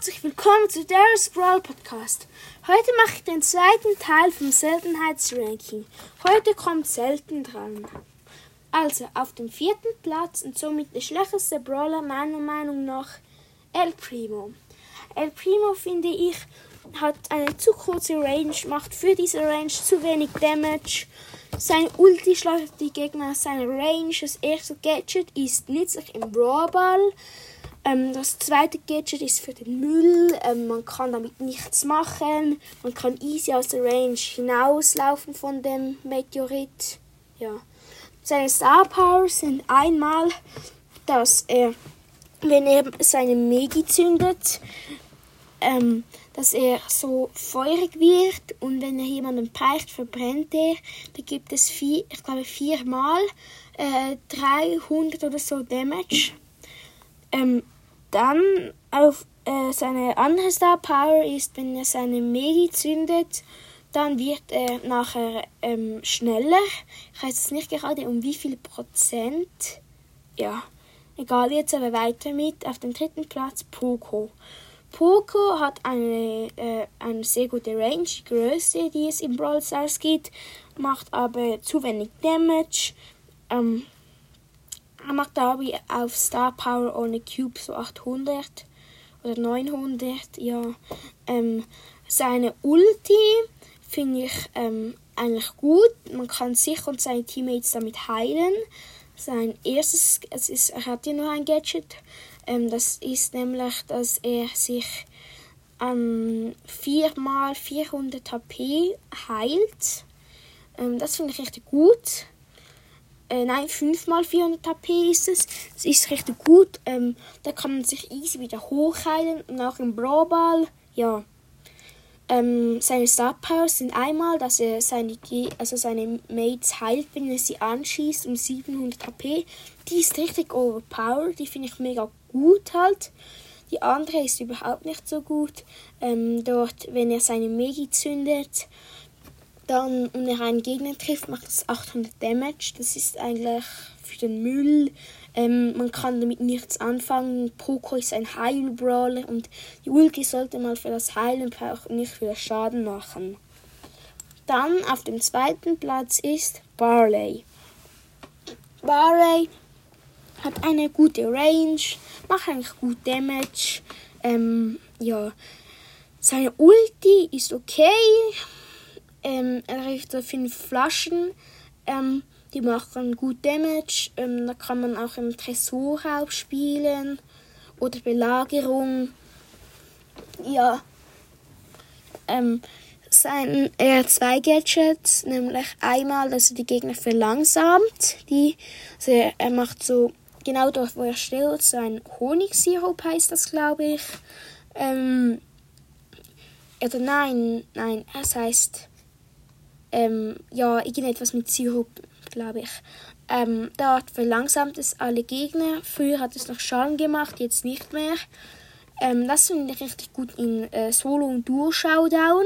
herzlich willkommen zu Darius Brawl Podcast. Heute mache ich den zweiten Teil vom Seltenheitsranking. Heute kommt Selten dran. Also auf dem vierten Platz und somit der schlechteste Brawler meiner Meinung nach El Primo. El Primo finde ich hat eine zu kurze Range, macht für diese Range zu wenig Damage. Sein Ulti schlägt die Gegner aus Range. Das erste Gadget ist nützlich im Brawlball. Ähm, das zweite Gadget ist für den Müll. Ähm, man kann damit nichts machen. Man kann easy aus der Range hinauslaufen von dem Meteorit. Ja. Seine Star Powers sind einmal, dass er, wenn er seine Megi zündet, ähm, dass er so feurig wird und wenn er jemanden peicht, verbrennt er. Da gibt es vier, ich glaube viermal äh, 300 oder so Damage. Ähm, dann auf äh, seine andere Star Power ist, wenn er seine Megi zündet, dann wird er nachher ähm, schneller. Ich weiß jetzt nicht gerade um wie viel Prozent. Ja, egal, jetzt aber weiter mit. Auf dem dritten Platz Poco. Poco hat eine, äh, eine sehr gute Range, die größte, die es im Brawl Stars gibt, macht aber zu wenig Damage. Ähm, er macht dabei auf Star Power ohne Cube so 800 oder 900. Ja, ähm, seine Ulti finde ich ähm, eigentlich gut. Man kann sich und seine Teammates damit heilen. Sein erstes, es ist, er hat ja noch ein Gadget. Ähm, das ist nämlich, dass er sich ähm, 4 mal 400 HP heilt. Ähm, das finde ich richtig gut äh, nein, 5 mal 400 HP ist es. Das ist richtig gut. Ähm, da kann man sich easy wieder hochheilen. Und auch im Brawlball, ja. Ähm, seine Star Powers sind einmal, dass er seine, also seine Mates heilt, wenn er sie anschießt um 700 HP. Die ist richtig overpowered, die finde ich mega gut halt. Die andere ist überhaupt nicht so gut. Ähm, dort, wenn er seine Megi zündet, dann und er einen Gegner trifft, macht das 800 Damage. Das ist eigentlich für den Müll. Ähm, man kann damit nichts anfangen. Poco ist ein Heilbrawler und die Ulti sollte mal für das Heilen brauchen, nicht für Schaden machen. Dann auf dem zweiten Platz ist Barley. Barley hat eine gute Range, macht eigentlich gut Damage. Ähm, ja, seine Ulti ist okay, ähm, er kriegt so fünf Flaschen. Ähm, die machen gut Damage. Ähm, da kann man auch im Tresorraub spielen. Oder Belagerung. Ja. Ähm, sein, er hat zwei Gadgets, nämlich einmal, dass er die Gegner verlangsamt. Die, also er, er macht so genau dort, wo er steht, so ein Honigsirup heißt das, glaube ich. Ähm, oder nein, nein, es heißt ähm, ja, irgendetwas mit Sirup, glaube ich. Ähm, dort verlangsamt es alle Gegner. Früher hat es noch Schaden gemacht, jetzt nicht mehr. Ähm, das finde ich richtig gut in äh, Solo und Duo Showdown.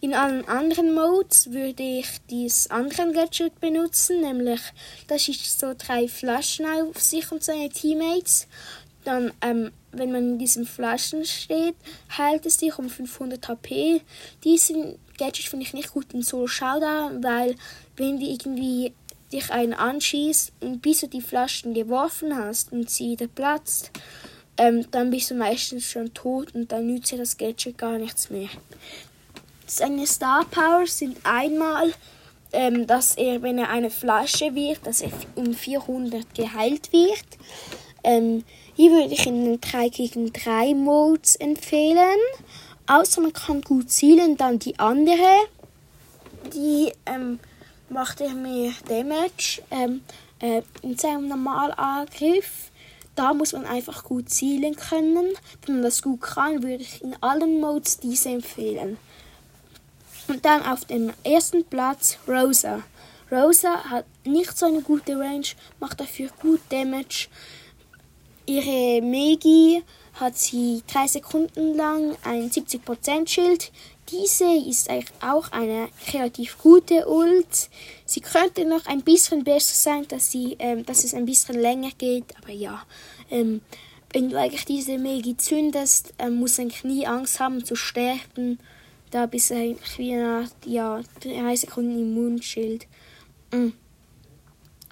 In allen anderen Modes würde ich dieses andere Gadget benutzen, nämlich das ist so drei Flaschen auf sich und seine Teammates. Dann, ähm, wenn man in diesen Flaschen steht, heilt es sich um 500 HP. Diesen Gadget finde ich nicht gut in Solo Showdown, weil wenn die irgendwie dich einen anschießt und bis du die Flaschen geworfen hast und sie wieder platzt, ähm, dann bist du meistens schon tot und dann nützt dir das Gadget gar nichts mehr. Seine Star Powers sind einmal, ähm, dass er, wenn er eine Flasche wird, dass er um 400 geheilt wird. Ähm, hier würde ich in den 3 gegen 3 Modes empfehlen. Außer man kann gut zielen, dann die andere, die ähm, macht mehr Damage ähm, äh, in seinem Normalangriff. Da muss man einfach gut zielen können. Wenn man das gut kann, würde ich in allen Modes diese empfehlen. Und dann auf dem ersten Platz Rosa. Rosa hat nicht so eine gute Range, macht dafür gut Damage. Ihre Megi hat sie drei Sekunden lang ein 70% Schild. Diese ist auch eine relativ gute Ult. Sie könnte noch ein bisschen besser sein, dass, sie, ähm, dass es ein bisschen länger geht, aber ja. Ähm, wenn du eigentlich diese Megi zündest, ähm, musst du eigentlich nie Angst haben zu sterben. Da bist du eigentlich wie eine ja, drei Sekunden Immunschild. Mhm.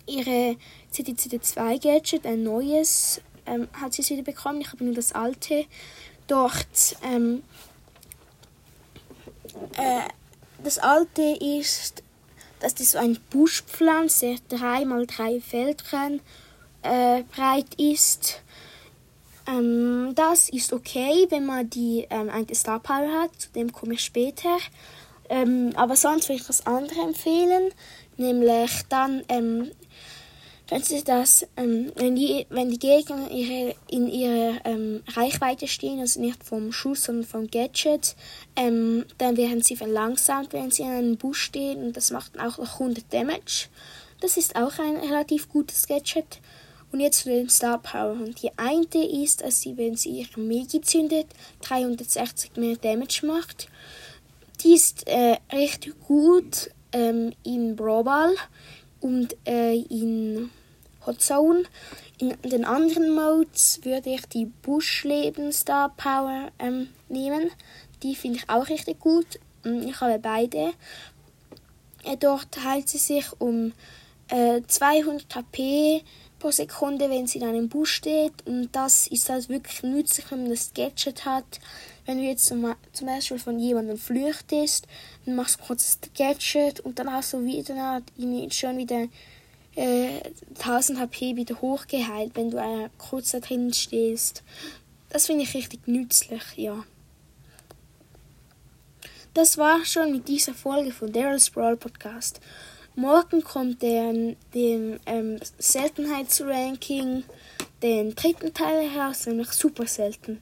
Ihre CTCD2 ein neues, ähm, hat sie es wieder bekommen. Ich habe nur das alte. Dort, ähm, äh, das alte ist, dass das so ein Buschpflanze, der drei mal drei Feldchen äh, breit ist. Ähm, das ist okay, wenn man die ähm, eine Star Power hat, zu dem komme ich später. Ähm, aber sonst würde ich das andere empfehlen, nämlich dann ähm, wenn sie das, ähm, wenn, die, wenn die Gegner ihre, in ihrer ähm, Reichweite stehen, also nicht vom Schuss, sondern vom Gadget, ähm, dann werden sie verlangsamt, wenn sie in einem Busch stehen und das macht auch noch 100 Damage. Das ist auch ein relativ gutes Gadget. Und jetzt zu den Star Power. Und die eine ist, dass sie, wenn sie ihre Megi zündet, 360 mehr Damage macht. Die ist äh, recht gut ähm, in Brawl und äh, in Hot Zone. In den anderen Modes würde ich die Buschleben Star Power ähm, nehmen. Die finde ich auch richtig gut. Ich habe beide. Äh, dort heilt sie sich um äh, 200 HP pro Sekunde, wenn sie in einem Busch steht. Und das ist halt wirklich nützlich, wenn man das Gadget hat. Wenn du jetzt zum, zum Beispiel von jemandem flüchtest, dann machst du kurz das Gadget und dann hast du wieder schon wieder äh, 1000 HP wieder hochgeheilt, wenn du äh, kurz da drin stehst. Das finde ich richtig nützlich, ja. Das war schon mit dieser Folge von Daryl's Brawl Podcast. Morgen kommt der, dem ähm, Seltenheitsranking den dritten Teil heraus, nämlich super selten.